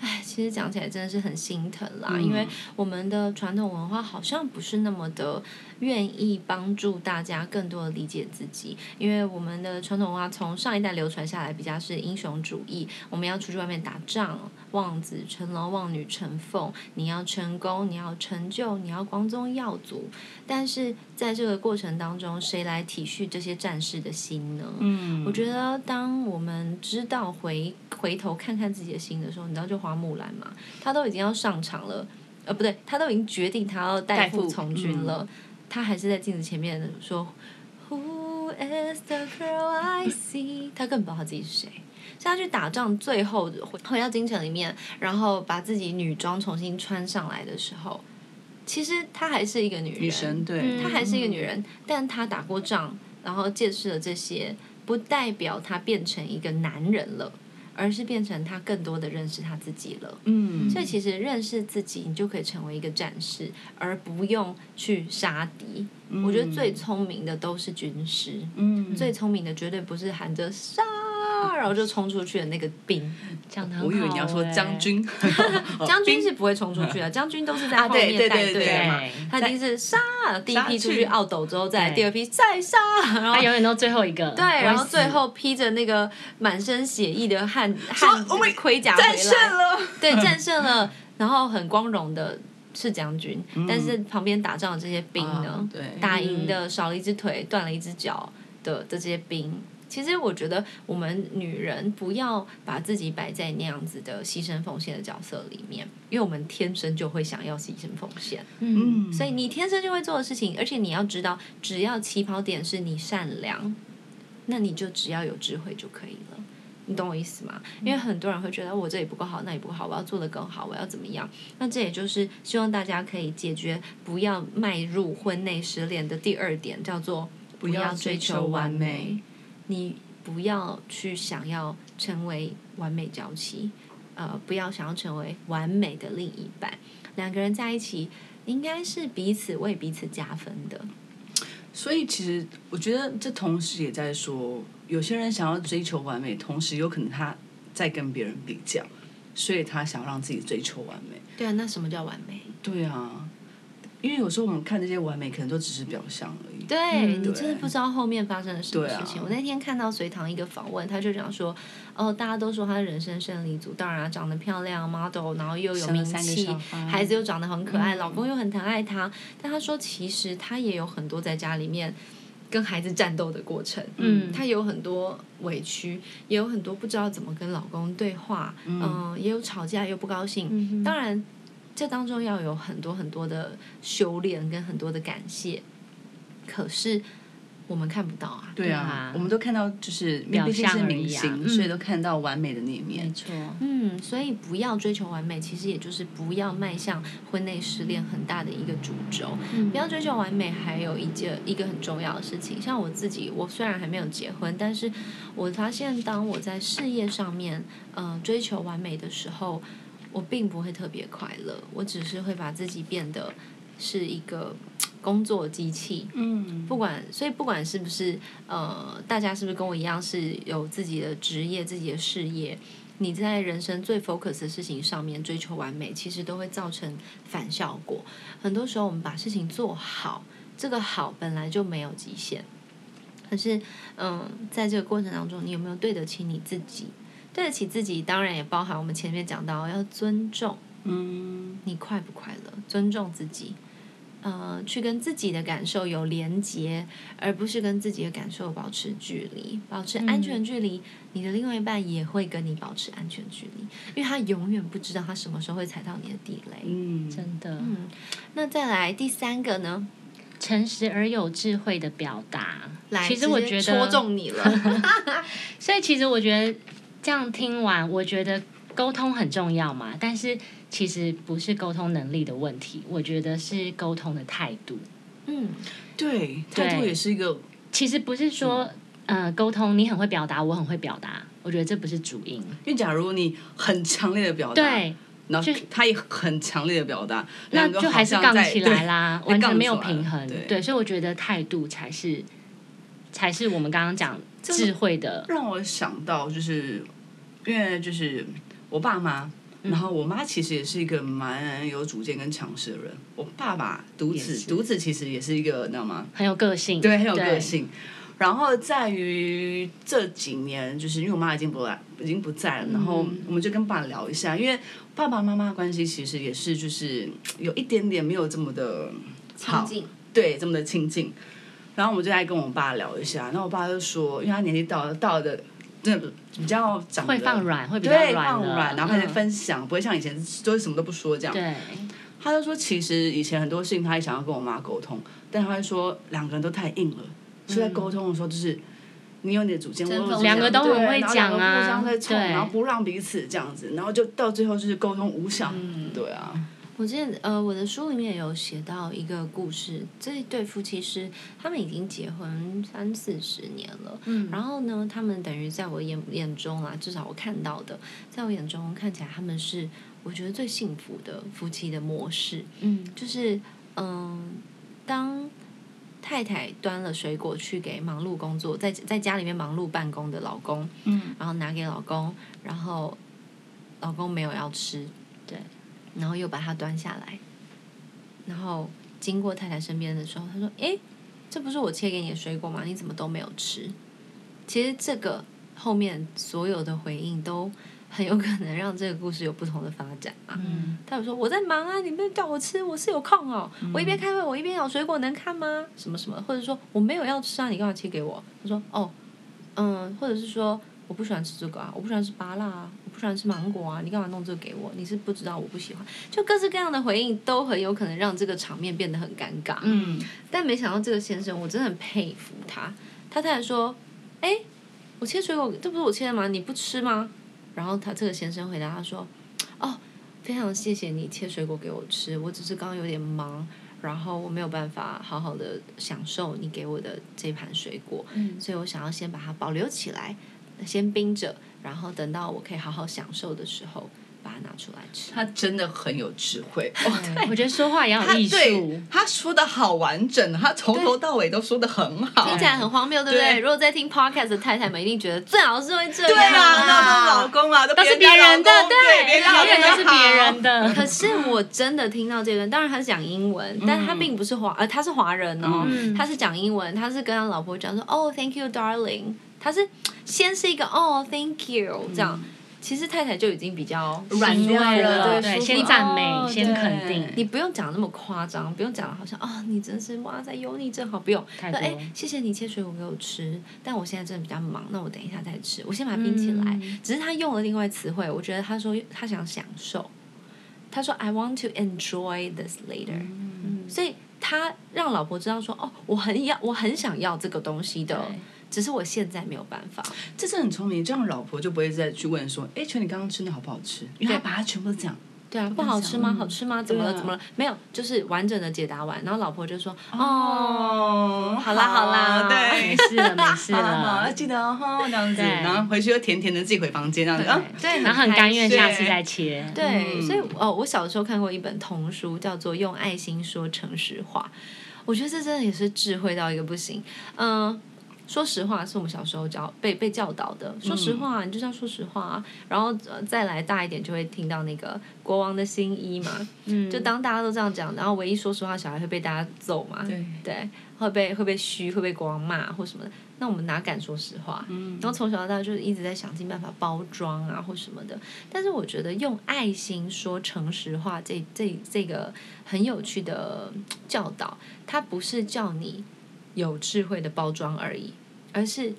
唉，其实讲起来真的是很心疼啦，因为我们的传统文化好像不是那么的。愿意帮助大家更多的理解自己，因为我们的传统文化从上一代流传下来，比较是英雄主义。我们要出去外面打仗，望子成龙，望女成凤。你要成功，你要成就，你要光宗耀祖。但是在这个过程当中，谁来体恤这些战士的心呢？嗯，我觉得当我们知道回回头看看自己的心的时候，你知道就花木兰嘛，她都已经要上场了，呃，不对，他都已经决定他要代父从军了。他还是在镜子前面说，Who is the girl I see？他根本不知道他自己是谁。所以他去打仗，最后回回到京城里面，然后把自己女装重新穿上来的时候，其实她还是一个女人。女神对，她还是一个女人，但她打过仗，然后见识了这些，不代表她变成一个男人了。而是变成他更多的认识他自己了，嗯，所以其实认识自己，你就可以成为一个战士，而不用去杀敌。我觉得最聪明的都是军师，嗯，最聪明的绝对不是喊着杀。然后就冲出去的那个兵，讲的我以为你要说将军，将军是不会冲出去的，将军都是在后面带队的嘛。他一定是杀，第一批出去奥斗之后，再第二批再杀，然后他永远都最后一个。对，然后最后披着那个满身血溢的汗汗盔甲回来，战胜了，对，战胜了，然后很光荣的是将军，但是旁边打仗的这些兵呢，对打赢的少了一只腿，断了一只脚的这些兵。其实我觉得我们女人不要把自己摆在那样子的牺牲奉献的角色里面，因为我们天生就会想要牺牲奉献。嗯，所以你天生就会做的事情，而且你要知道，只要起跑点是你善良，那你就只要有智慧就可以了。你懂我意思吗？因为很多人会觉得我这里不够好，那里不够好，我要做的更好，我要怎么样？那这也就是希望大家可以解决不要迈入婚内失恋的第二点，叫做不要追追求完美美。你不要去想要成为完美娇妻，呃，不要想要成为完美的另一半。两个人在一起，应该是彼此为彼此加分的。所以其实我觉得这同时也在说，有些人想要追求完美，同时有可能他在跟别人比较，所以他想让自己追求完美。对啊，那什么叫完美？对啊，因为有时候我们看这些完美，可能都只是表象而已。对你真的不知道后面发生了什么事情。我那天看到隋唐一个访问，他就讲说，哦，大家都说他是人生胜利组，当然、啊、长得漂亮，model，然后又有名气孩，子又长得很可爱，老公又很疼爱她。但他说，其实他也有很多在家里面跟孩子战斗的过程。嗯她有很多委屈，也有很多不知道怎么跟老公对话，嗯、也有吵架，又不高兴。嗯当然，这当中要有很多很多的修炼跟很多的感谢，可是我们看不到啊。对啊啊，我们都看到，就是表象而已啊明星，嗯所以都看到完美的那一没面。错，嗯，所以不要追求完美，其实也就是不要迈向婚内失恋很大的一个主轴。嗯不要追求完美，还有一件一个很重要的事情，像我自己，我虽然还没有结婚，但是我发现当我在事业上面，呃，追求完美的时候，我并不会特别快乐，我只是会把自己变得是一个工作机器。嗯，不管，所以不管是不是呃，大家是不是跟我一样是有自己的职业、自己的事业，你在人生最 focus 的事情上面追求完美，其实都会造成反效果。很多时候我们把事情做好，这个好本来就没有极限，可是嗯，在这个过程当中，你有没有对得起你自己？对得起自己，当然也包含我们前面讲到要尊重。嗯，你快不快乐？尊重自己，呃，去跟自己的感受有连结，而不是跟自己的感受保持距离，保持安全距离。你的另外一半也会跟你保持安全距离，因为他永远不知道他什么时候会踩到你的地雷。嗯，真的，嗯，那再来第三个呢？诚实而有智慧的表达。来，其实我觉得戳中你了。所以其实我觉得这样听完，我觉得沟通很重要嘛，但是其实不是沟通能力的问题，我觉得是沟通的态度。嗯，对，态度也是一个，其实不是说，呃，沟通你很会表达，我很会表达，我觉得这不是主因。因为假如你很强烈的表达，对，然后他也很强烈的表达，那就还是杠起来啦，完全没有平衡。对所以我觉得态度才是，才是我们刚刚讲智慧的。让我想到，就是因为就是我爸妈，嗯然后我妈其实也是一个蛮有主见跟强势的人。我爸爸独子，独子其实也是一个，你知道吗？很有个性，对，很有个。性。然后在于这几年，就是因为我妈已经不来，已经不在了，然后嗯我们就跟爸聊一下，因为爸爸妈妈的关系其实也是就是有一点点没有这么的好亲，近。对，这么的亲近。然后我们就在跟我爸聊一下，然后我爸就说，因为他年纪到了到的，真的比较长得会放软，会比较对，软放软，然后开始嗯分享，不会像以前就是什么都不说这样。对，他就说，其实以前很多事情他也想要跟我妈沟通，但他会说两个人都太硬了，所以在沟通的时候就是。你有你的主见，我有我的主见两个都很对会讲啊互相在冲，然后不让彼此这样子，然后就到最后就是沟通无效。嗯对啊，我之前呃，我的书里面有写到一个故事，这一对夫妻是他们已经结婚三四十年了，嗯。然后呢，他们等于在我眼眼中啊，至少我看到的，在我眼中看起来他们是我觉得最幸福的夫妻的模式，嗯。就是嗯，当太太端了水果去给忙碌工作，在在家里面忙碌办公的老公，嗯，然后拿给老公，然后老公没有要吃，对，然后又把它端下来，然后经过太太身边的时候，他说：“诶，这不是我切给你的水果吗？你怎么都没有吃？”其实这个后面所有的回应都很有可能让这个故事有不同的发展啊。嗯他有说我在忙啊，你们叫我吃，我是有空哦。我一边开会，我一边咬水果，能看吗？什么什么，或者说我没有要吃啊，你干嘛切给我？他说哦，嗯，或者是说我不喜欢吃这个啊，我不喜欢吃芭辣啊，我不喜欢吃芒果啊，你干嘛弄这个给我？你是不知道我不喜欢，就各式各样的回应都很有可能让这个场面变得很尴尬。嗯，但没想到这个先生，我真的很佩服他。他太太说：“哎、我切水果，这不是我切的吗？你不吃吗？”然后他这个先生回答他说：“哦，非常谢谢你切水果给我吃，我只是刚刚有点忙，然后我没有办法好好的享受你给我的这盘水果，嗯所以我想要先把它保留起来，先冰着，然后等到我可以好好享受的时候，把它拿出来吃。”他真的很有智慧。哦，我觉得说话也有艺术对。他说的好完整，他从头到尾都说的很好。听起来很荒谬，对不对？如果在听 podcast 的太太们一定觉得最好是会这样。对啊，那都老公啊，都都是别别人的，对，永远都是别人的。可是我真的听到这个，当然他是讲英文，但他并不是华，呃，他是华人哦，嗯他是讲英文，他是跟他老婆讲说，哦，Thank you, darling，他是先是一个哦，Thank you 这样，其实太太就已经比较软弱了对，对，先赞美，哦先肯定。你不用讲那么夸张，不用讲的好像哦，你真是哇塞，有你真好，不用。太多说哎，谢谢你切水果给我吃，但我现在真的比较忙，那我等一下再吃，我先把它冰起来。嗯。只是他用了另外词汇，我觉得他说他想享受，他说 I want to enjoy this later，、所以他让老婆知道说哦，我很要，我很想要这个东西的。对，只是我现在没有办法。这是很聪明，这样老婆就不会再去问说，哎，请问你刚刚吃的好不好吃？因为他把它全部都讲。对啊，不好吃吗？嗯好吃吗？怎么了？啊怎么了？没有，就是完整的解答完，然后老婆就说：“哦，哦，好啦好啦对没，事了，没事了。记得哦，这样子，然后回去又甜甜的自己回房间，这样子。啊对，然后很甘愿下次再切。对，嗯所以哦，我小时候看过一本童书，叫做《用爱心说诚实话》，我觉得这真的也是智慧到一个不行。嗯、说实话是我们小时候教被被教导的，说实话、你就是要说实话啊。然后、呃、再来大一点，就会听到那个国王的新衣嘛，嗯，就当大家都这样讲，然后唯一说实话小孩会被大家揍嘛，对对，会被会被虚，会被国王骂或什么的。那我们哪敢说实话？嗯然后从小到大就是一直在想尽办法包装啊或什么的。但是我觉得用爱心说诚实话这这这个很有趣的教导，它不是叫你有智慧的包装而已，而是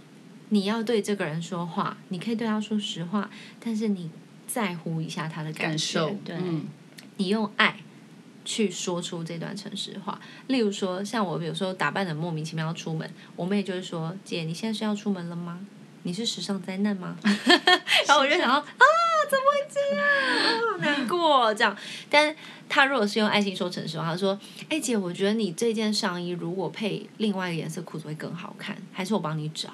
你要对这个人说话，你可以对他说实话，但是你在乎一下他的感觉受，对嗯你用爱去说出这段诚实话。例如说，像我有时候打扮的莫名其妙要出门，我妹就是说：“姐，你现在是要出门了吗？你是时尚灾难吗？” 然后我就想到啊，怎么会这样？好 难过这样。但她如果是用爱心说诚实话，她说：“哎、姐，我觉得你这件上衣如果配另外一个颜色裤子会更好看，还是我帮你找，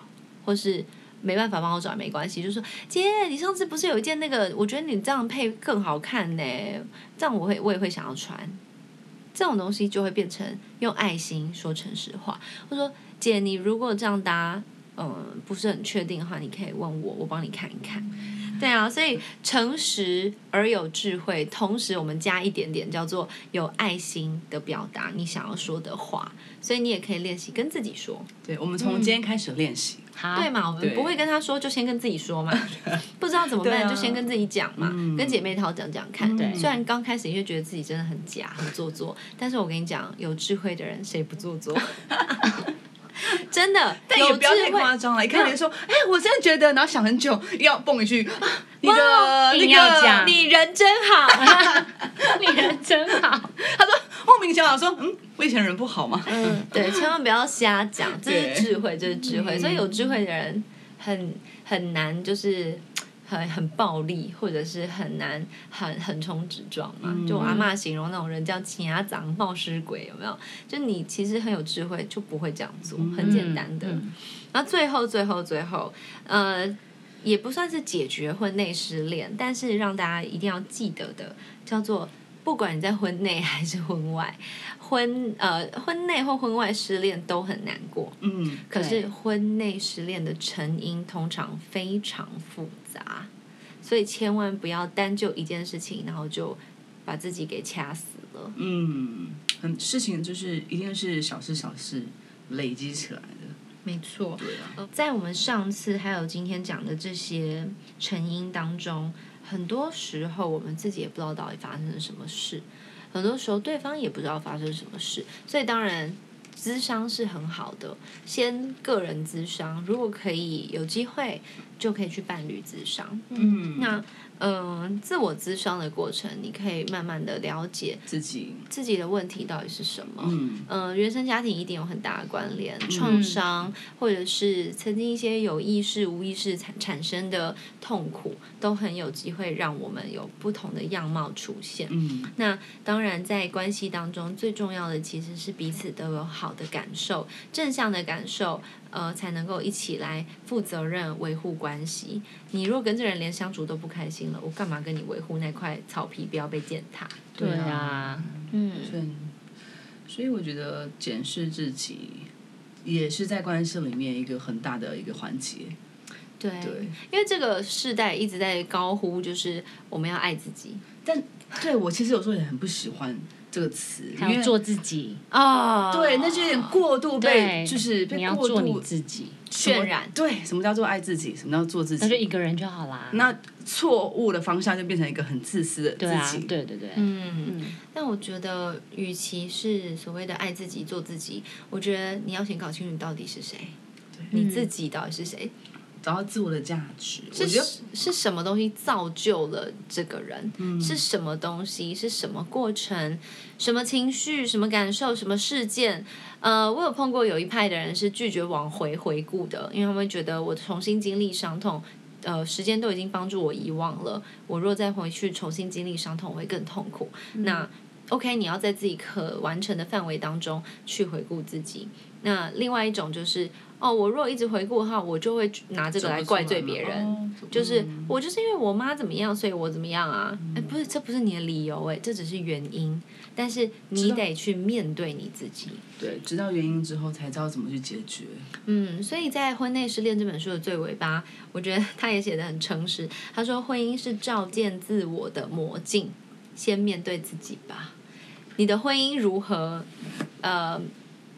或是。”没办法帮我找没关系，就是说姐，你上次不是有一件那个，我觉得你这样配更好看呢，这样我会我也会想要穿。这种东西就会变成用爱心说诚实话，我说姐，你如果这样搭，嗯，不是很确定的话，你可以问我，我帮你看一看。对啊，所以诚实而有智慧，同时我们加一点点叫做有爱心的表达你想要说的话，所以你也可以练习跟自己说。对，我们从今天开始练习。好，对嘛？我们不会跟他说，就先跟自己说嘛。不知道怎么办，啊就先跟自己讲嘛，嗯跟姐妹淘讲讲看。对虽然刚开始你会觉得自己真的很假、很做作，但是我跟你讲，有智慧的人谁不做作？真的，但也不要太夸张了，一看你就说，哎，我真的觉得，然后想很久，要蹦一句，啊 你的那个，你人真好。你人真好。他说莫名其妙说，嗯，我以前人不好吗？嗯，对，千万不要瞎讲，这是智慧，这是智慧。嗯所以有智慧的人很很难，就是很很暴力，或者是很难很横冲直撞嘛。嗯就我阿嬷形容那种人叫欺压长冒失鬼，有没有？就你其实很有智慧，就不会这样做，很简单的。嗯然后最后最后最后，呃，也不算是解决婚内失恋，但是让大家一定要记得的，叫做不管你在婚内还是婚外，婚呃婚内或婚外失恋都很难过。嗯，可是婚内失恋的成因通常非常复杂，所以千万不要单就一件事情，然后就把自己给掐死了。嗯，很事情就是一定是小事小事累积起来的。没错，对啊，呃在我们上次还有今天讲的这些成因当中，很多时候我们自己也不知道到底发生了什么事，很多时候对方也不知道发生什么事，所以当然咨商是很好的，先个人咨商，如果可以有机会，就可以去伴侣咨商。嗯，那嗯，自我咨商的过程，你可以慢慢的了解自己，自己的问题到底是什么。嗯嗯，原生家庭一定有很大的关联，创伤或者是曾经一些有意识、无意识产产生的痛苦，都很有机会让我们有不同的样貌出现。嗯那当然，在关系当中，最重要的其实是彼此都有好的感受，正向的感受，呃，才能够一起来负责任维护关系。你如果跟这人连相处都不开心了，我干嘛跟你维护那块草皮不要被践踏？对对啊啊，嗯，所以，所以我觉得检视自己也是在关系里面一个很大的一个环节。对，对因为这个世代一直在高呼，就是我们要爱自己但对我其实有时候也很不喜欢这个词，因做自己，啊对，那就有点过度被，就是被你要过做你度自己，渲染对，什么叫做爱自己？什么叫做自己？那就一个人就好啦。那错误的方向就变成一个很自私的对啊自己。，对对对，嗯。嗯，但我觉得，与其是所谓的爱自己、做自己，我觉得你要先搞清楚你到底是谁，你自己到底是谁，找到自我的价值，我觉是得是什么东西造就了这个人？是什么东西？是什么过程？什么情绪？什么感受？什么事件？呃，我有碰过有一派的人是拒绝往回回顾的，因为他们觉得我重新经历伤痛。呃，时间都已经帮助我遗忘了。我若再回去重新经历伤痛，我会更痛苦。那 OK，你要在自己可完成的范围当中去回顾自己。那另外一种就是，哦，我如果一直回顾的话，我就会拿这个来怪罪别人。哦就是我就是因为我妈怎么样，所以我怎么样啊？哎、不是，这不是你的理由、哎，这只是原因。但是你得去面对你自己。对，知道原因之后才知道怎么去解决。嗯，所以在《婚内失恋》这本书的最尾巴，我觉得他也写的很诚实。他说，婚姻是照见自我的魔镜，先面对自己吧。你的婚姻如何？呃，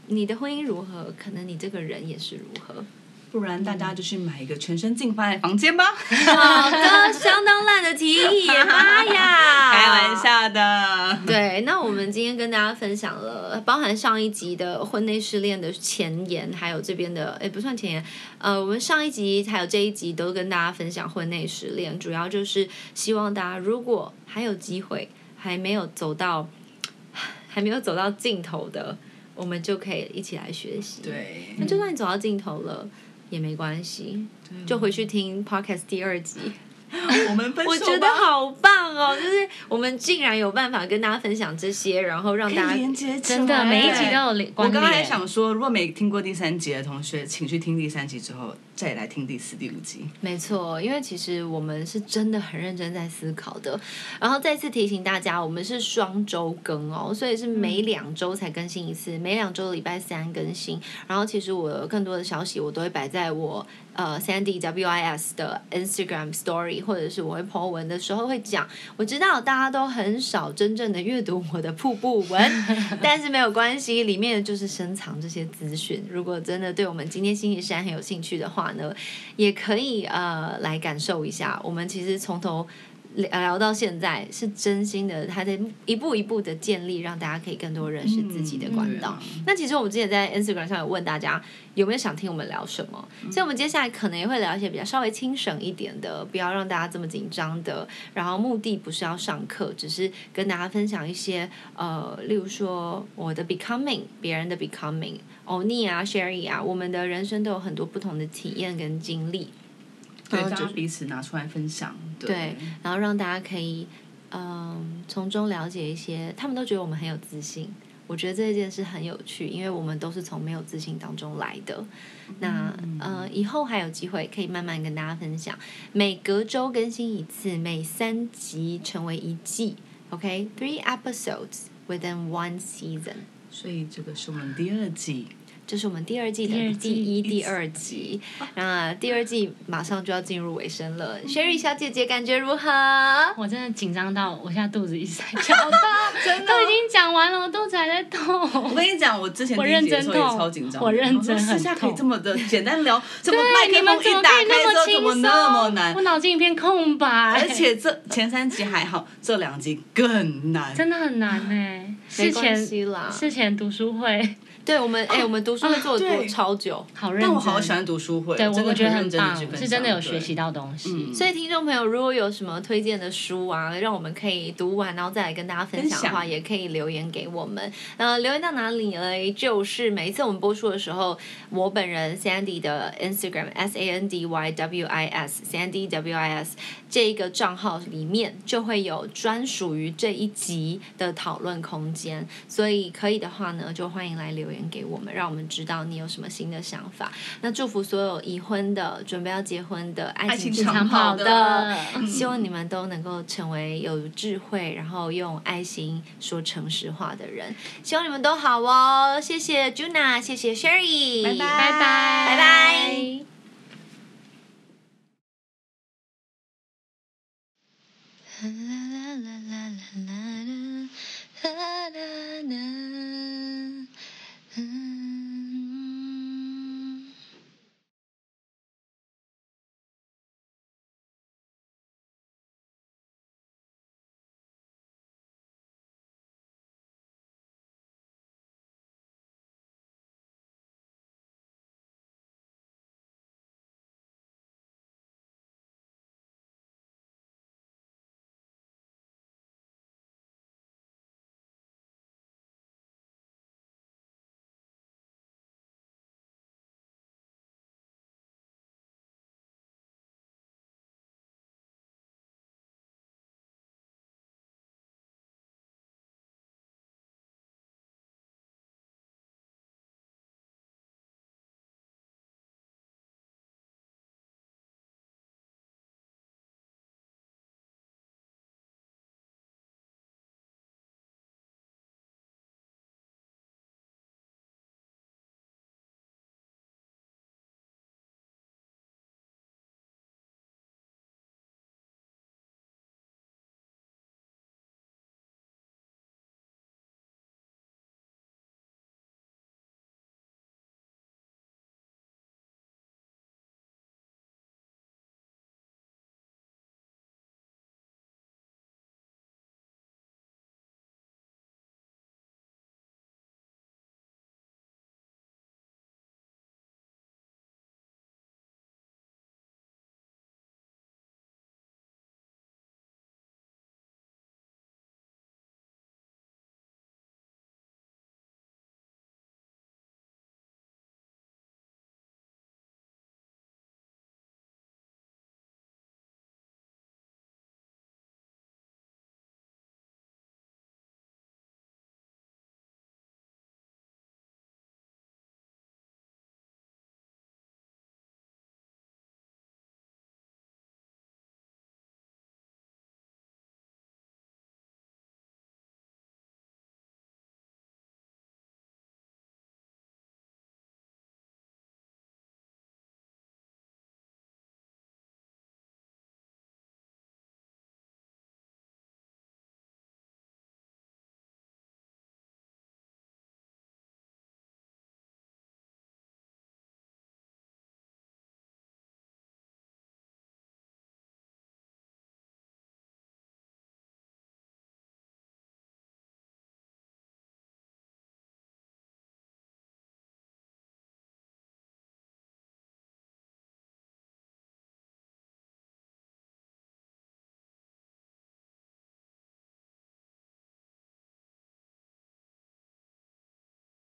你的婚姻如何？可能你这个人也是如何。不然大家就去买一个全身镜放在房间吧。好的，相当烂的提议，妈呀！开玩。笑的。对，那我们今天跟大家分享了包含上一集的婚内失恋的前言，还有这边的哎不算前言，呃，我们上一集还有这一集都跟大家分享婚内失恋，主要就是希望大家如果还有机会，还没有走到还没有走到尽头的，我们就可以一起来学习。，对，那就算你走到尽头了。也没关系，就回去听 podcast 第二集。我们分手我觉得好棒哦！就是我们竟然有办法跟大家分享这些，然后让大家连接真的每一集都有连关我刚刚还。想说，如果没听过第三集的同学，请去听第三集之后，再来听第四、第五集。没错，因为其实我们是真的很认真在思考的。然后再次提醒大家，我们是双周更哦，所以是每两周才更新一次，每两周礼拜三更新。然后其实我有更多的消息，我都会摆在我呃 Sandy W I S 的 Instagram Story，或者是我会 po 文的时候会讲。我知道大家都很少真正的阅读我的瀑布文，但是没有关系，里面就是深藏这些资讯。如果真的对我们今天星期三很有兴趣的话呢，也可以呃来感受一下。我们其实从头聊聊到现在，是真心的，他在一步一步的建立，让大家可以更多认识自己的管道。嗯那其实我们之前在 Instagram 上有问大家有没有想听我们聊什么，所以我们接下来可能也会聊一些比较稍微轻省一点的，不要让大家这么紧张的。然后目的不是要上课，只是跟大家分享一些呃，例如说我的 becoming，别人的 becoming，欧尼啊、Sherry 啊，我们的人生都有很多不同的体验跟经历。对，然后就大家彼此拿出来分享。对，然后让大家可以嗯从中了解一些，他们都觉得我们很有自信。我觉得这件事很有趣，因为我们都是从没有自信当中来的。那呃，以后还有机会可以慢慢跟大家分享，每隔周更新一次，每三集成为一季。OK，three、episodes within one season。所以这个是我们第二季。这是我们第二季的第一、第二集，那第二季马上就要进入尾声了。Sherry 小姐姐感觉如何？我真的紧张到我现在肚子一直在跳动，都已经讲完了，我肚子还在痛。我跟你讲，我之前我第一认真的时候也痛超紧张，我认真很私下可以痛这么的简单聊，怎么对麦克你们怎么风一打可以那么开之后怎么轻松？那么难我？脑筋一片空白。而且这前三集还好，这两集更难。真的很难呢、事前啦。事前读书会对我们，哎、我们读书会做的多对超久。好认真，但我好喜欢读书会，对，我我觉得很棒是真的有享学习。到东西。嗯所以听众朋友，如果有什么推荐的书啊，让我们可以读完，然后再来跟大家分享的话，也可以留言给我们。呃，留言到哪里呢？就是每一次我们播出的时候，我本人 Sandy 的 Instagram S A N D Y W I S Sandy W I S 这一个账号里面就会有专属于这一集的讨论空间。所以可以的话呢，就欢迎来留言给我们，让我们知道你有什么新的想法。那祝福所有已婚的、准备要结婚的、爱爱情情长长跑的的，希望你们都能够成为有智慧，然后用爱心说诚实话的人。希望你们都好哦，谢谢 Juna，谢谢 Sherry，拜拜拜拜，拜拜。